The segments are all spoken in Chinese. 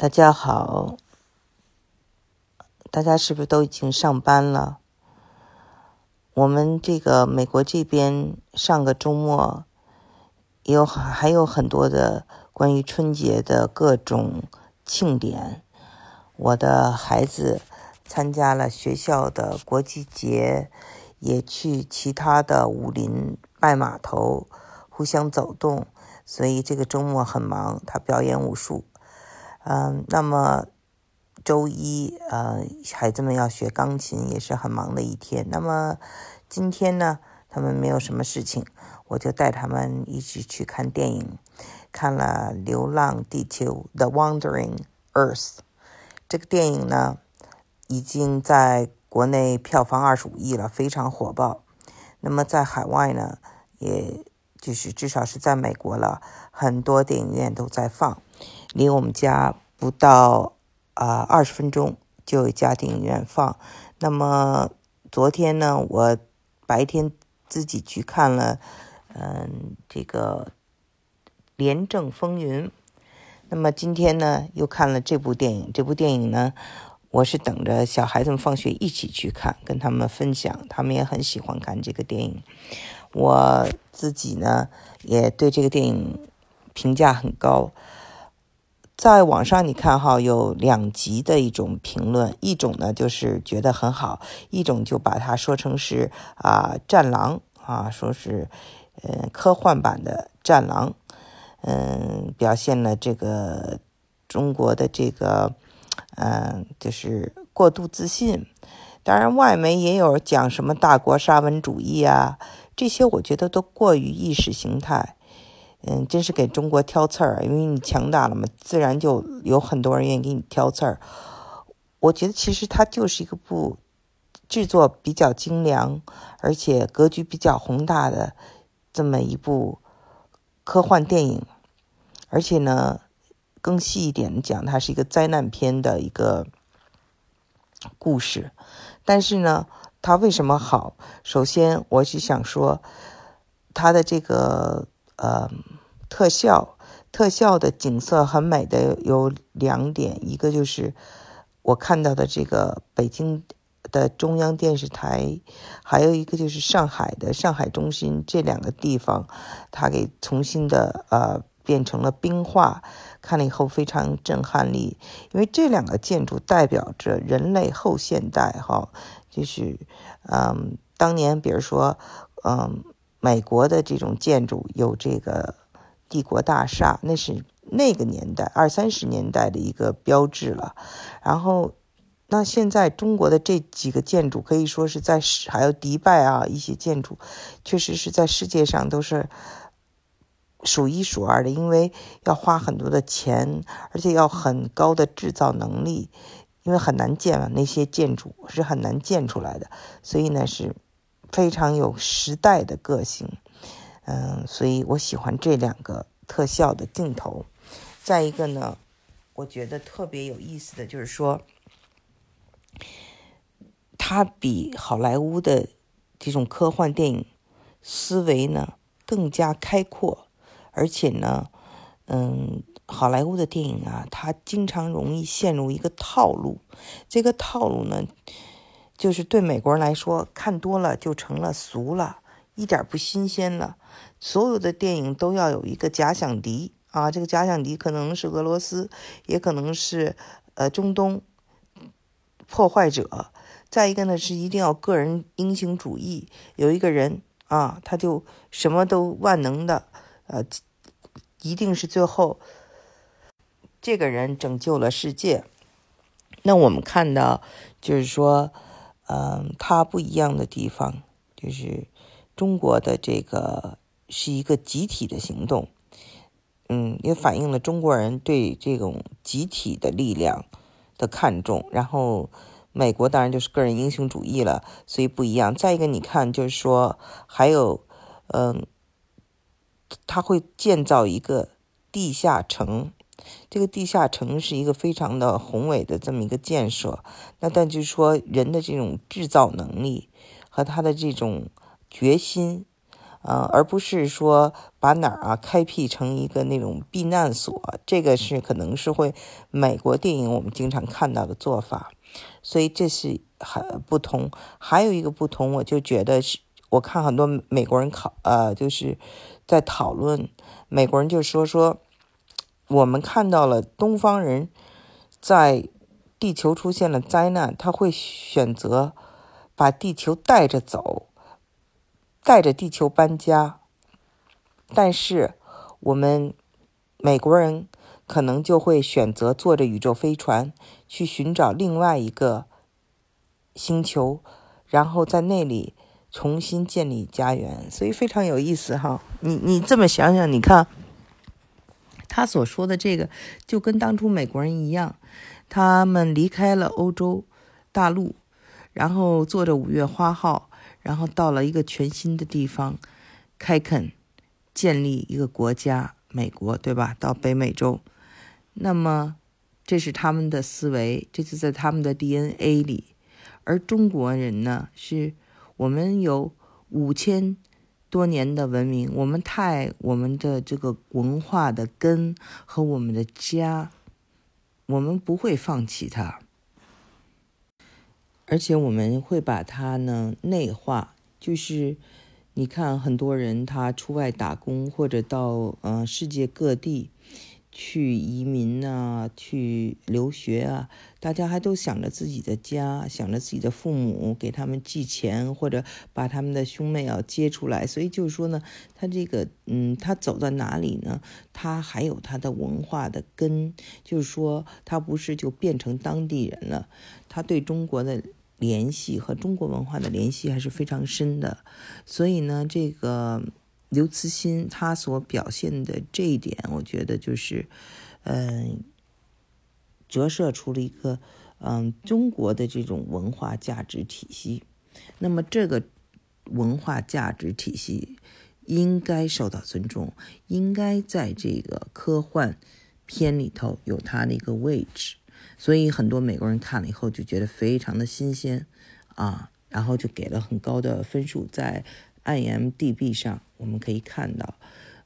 大家好，大家是不是都已经上班了？我们这个美国这边上个周末有还有很多的关于春节的各种庆典。我的孩子参加了学校的国际节，也去其他的武林拜码头互相走动，所以这个周末很忙。他表演武术。嗯，那么周一，呃，孩子们要学钢琴，也是很忙的一天。那么今天呢，他们没有什么事情，我就带他们一起去看电影，看了《流浪地球》（The Wandering Earth） 这个电影呢，已经在国内票房二十五亿了，非常火爆。那么在海外呢，也就是至少是在美国了，很多电影院都在放。离我们家不到啊二十分钟就有家电影院放。那么昨天呢，我白天自己去看了，嗯，这个《廉政风云》。那么今天呢，又看了这部电影。这部电影呢，我是等着小孩子们放学一起去看，跟他们分享。他们也很喜欢看这个电影。我自己呢，也对这个电影评价很高。在网上你看哈，有两极的一种评论，一种呢就是觉得很好，一种就把它说成是啊战狼啊，说是嗯科幻版的战狼，嗯表现了这个中国的这个嗯就是过度自信，当然外媒也有讲什么大国沙文主义啊，这些我觉得都过于意识形态。嗯，真是给中国挑刺儿，因为你强大了嘛，自然就有很多人愿意给你挑刺儿。我觉得其实它就是一个部制作比较精良，而且格局比较宏大的这么一部科幻电影。而且呢，更细一点讲，它是一个灾难片的一个故事。但是呢，它为什么好？首先，我是想说它的这个。呃，特效，特效的景色很美的有两点，一个就是我看到的这个北京的中央电视台，还有一个就是上海的上海中心这两个地方，它给重新的呃变成了冰化，看了以后非常震撼力，因为这两个建筑代表着人类后现代哈，就是嗯，当年比如说嗯。美国的这种建筑有这个帝国大厦，那是那个年代二三十年代的一个标志了。然后，那现在中国的这几个建筑可以说是在还有迪拜啊一些建筑，确实是在世界上都是数一数二的，因为要花很多的钱，而且要很高的制造能力，因为很难建嘛，那些建筑是很难建出来的，所以呢是。非常有时代的个性，嗯，所以我喜欢这两个特效的镜头。再一个呢，我觉得特别有意思的就是说，它比好莱坞的这种科幻电影思维呢更加开阔，而且呢，嗯，好莱坞的电影啊，它经常容易陷入一个套路，这个套路呢。就是对美国人来说，看多了就成了俗了，一点不新鲜了。所有的电影都要有一个假想敌啊，这个假想敌可能是俄罗斯，也可能是呃中东破坏者。再一个呢，是一定要个人英雄主义，有一个人啊，他就什么都万能的，呃，一定是最后这个人拯救了世界。那我们看到，就是说。嗯，他不一样的地方就是中国的这个是一个集体的行动，嗯，也反映了中国人对这种集体的力量的看重。然后美国当然就是个人英雄主义了，所以不一样。再一个，你看，就是说还有，嗯，他会建造一个地下城。这个地下城是一个非常的宏伟的这么一个建设，那但就是说人的这种制造能力和他的这种决心呃，而不是说把哪儿啊开辟成一个那种避难所，这个是可能是会美国电影我们经常看到的做法，所以这是很不同。还有一个不同，我就觉得是，我看很多美国人考呃，就是在讨论，美国人就说说，我们看到了东方人在地球出现了灾难，他会选择把地球带着走。带着地球搬家，但是我们美国人可能就会选择坐着宇宙飞船去寻找另外一个星球，然后在那里重新建立家园。所以非常有意思哈！你你这么想想，你看他所说的这个，就跟当初美国人一样，他们离开了欧洲大陆，然后坐着五月花号。然后到了一个全新的地方，开垦，建立一个国家，美国，对吧？到北美洲，那么这是他们的思维，这就在他们的 DNA 里。而中国人呢，是我们有五千多年的文明，我们太我们的这个文化的根和我们的家，我们不会放弃它。而且我们会把它呢内化，就是你看很多人他出外打工或者到呃世界各地去移民啊，去留学啊，大家还都想着自己的家，想着自己的父母给他们寄钱，或者把他们的兄妹要接出来。所以就是说呢，他这个嗯，他走到哪里呢，他还有他的文化的根，就是说他不是就变成当地人了，他对中国的。联系和中国文化的联系还是非常深的，所以呢，这个刘慈欣他所表现的这一点，我觉得就是，嗯，折射出了一个嗯中国的这种文化价值体系。那么这个文化价值体系应该受到尊重，应该在这个科幻片里头有它的一个位置。所以很多美国人看了以后就觉得非常的新鲜，啊，然后就给了很高的分数，在 IMDB 上我们可以看到，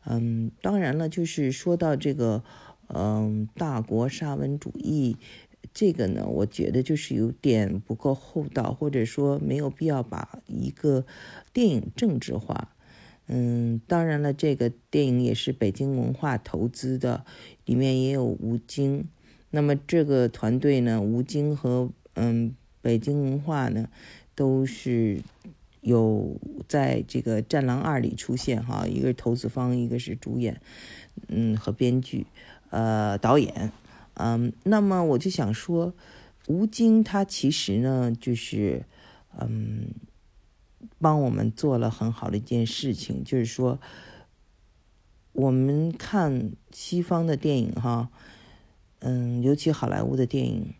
嗯，当然了，就是说到这个，嗯，大国沙文主义，这个呢，我觉得就是有点不够厚道，或者说没有必要把一个电影政治化，嗯，当然了，这个电影也是北京文化投资的，里面也有吴京。那么这个团队呢，吴京和嗯北京文化呢，都是有在这个《战狼二》里出现哈，一个是投资方，一个是主演，嗯和编剧，呃导演，嗯，那么我就想说，吴京他其实呢，就是嗯帮我们做了很好的一件事情，就是说我们看西方的电影哈。嗯，尤其好莱坞的电影，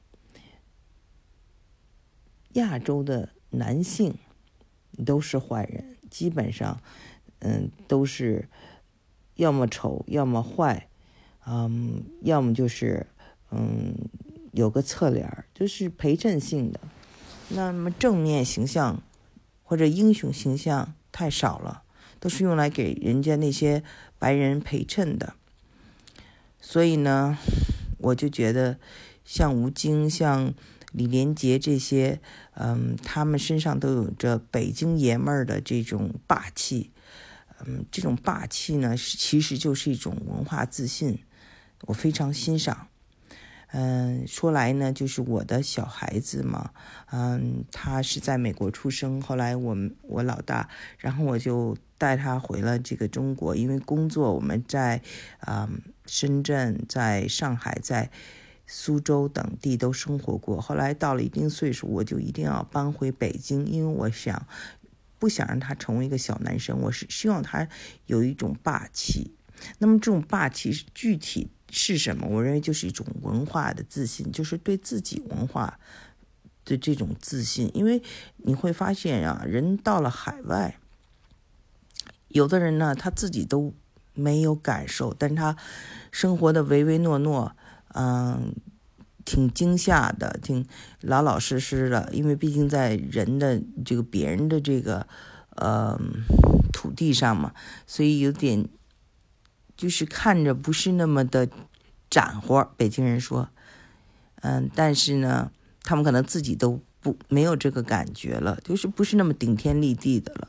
亚洲的男性都是坏人，基本上，嗯，都是要么丑，要么坏，嗯，要么就是嗯有个侧脸就是陪衬性的。那么正面形象或者英雄形象太少了，都是用来给人家那些白人陪衬的。所以呢。我就觉得，像吴京、像李连杰这些，嗯，他们身上都有着北京爷们儿的这种霸气，嗯，这种霸气呢，其实就是一种文化自信，我非常欣赏。嗯，说来呢，就是我的小孩子嘛，嗯，他是在美国出生，后来我们我老大，然后我就带他回了这个中国，因为工作我们在嗯深圳、在上海、在苏州等地都生活过，后来到了一定岁数，我就一定要搬回北京，因为我想不想让他成为一个小男生，我是希望他有一种霸气。那么这种霸气具体。是什么？我认为就是一种文化的自信，就是对自己文化的这种自信。因为你会发现啊，人到了海外，有的人呢他自己都没有感受，但他生活的唯唯诺诺，嗯，挺惊吓的，挺老老实实的。因为毕竟在人的这个别人的这个呃土地上嘛，所以有点就是看着不是那么的斩活。北京人说，嗯，但是呢，他们可能自己都不没有这个感觉了，就是不是那么顶天立地的了。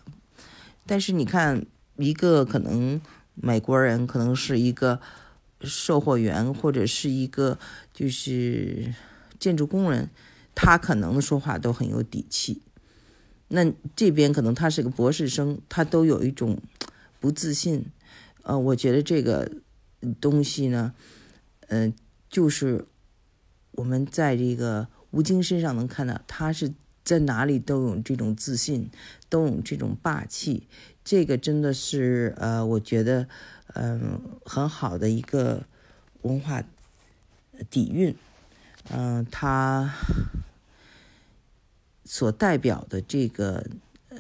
但是你看，一个可能美国人可能是一个售货员，或者是一个就是建筑工人，他可能说话都很有底气。那这边可能他是个博士生，他都有一种不自信。呃，我觉得这个东西呢，嗯，就是我们在这个吴京身上能看到，他是在哪里都有这种自信，都有这种霸气。这个真的是呃，我觉得嗯很好的一个文化底蕴。嗯，他。所代表的这个呃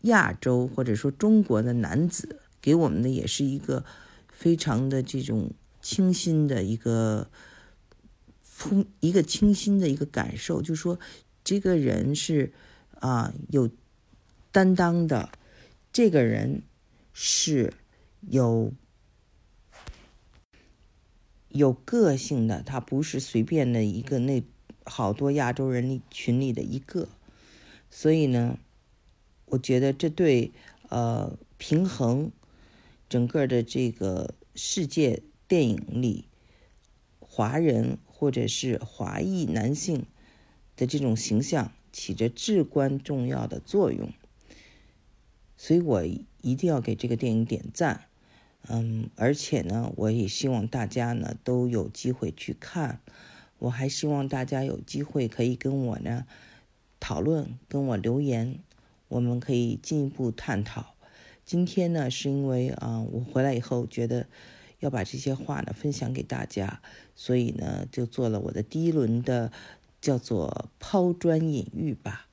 亚洲或者说中国的男子，给我们的也是一个非常的这种清新的一个风，一个清新的一个感受，就是说这个人是啊有担当的，这个人是有有个性的，他不是随便的一个那。好多亚洲人里群里的一个，所以呢，我觉得这对呃平衡整个的这个世界电影里华人或者是华裔男性的这种形象起着至关重要的作用，所以我一定要给这个电影点赞。嗯，而且呢，我也希望大家呢都有机会去看。我还希望大家有机会可以跟我呢讨论，跟我留言，我们可以进一步探讨。今天呢，是因为啊，我回来以后觉得要把这些话呢分享给大家，所以呢，就做了我的第一轮的叫做抛砖引玉吧。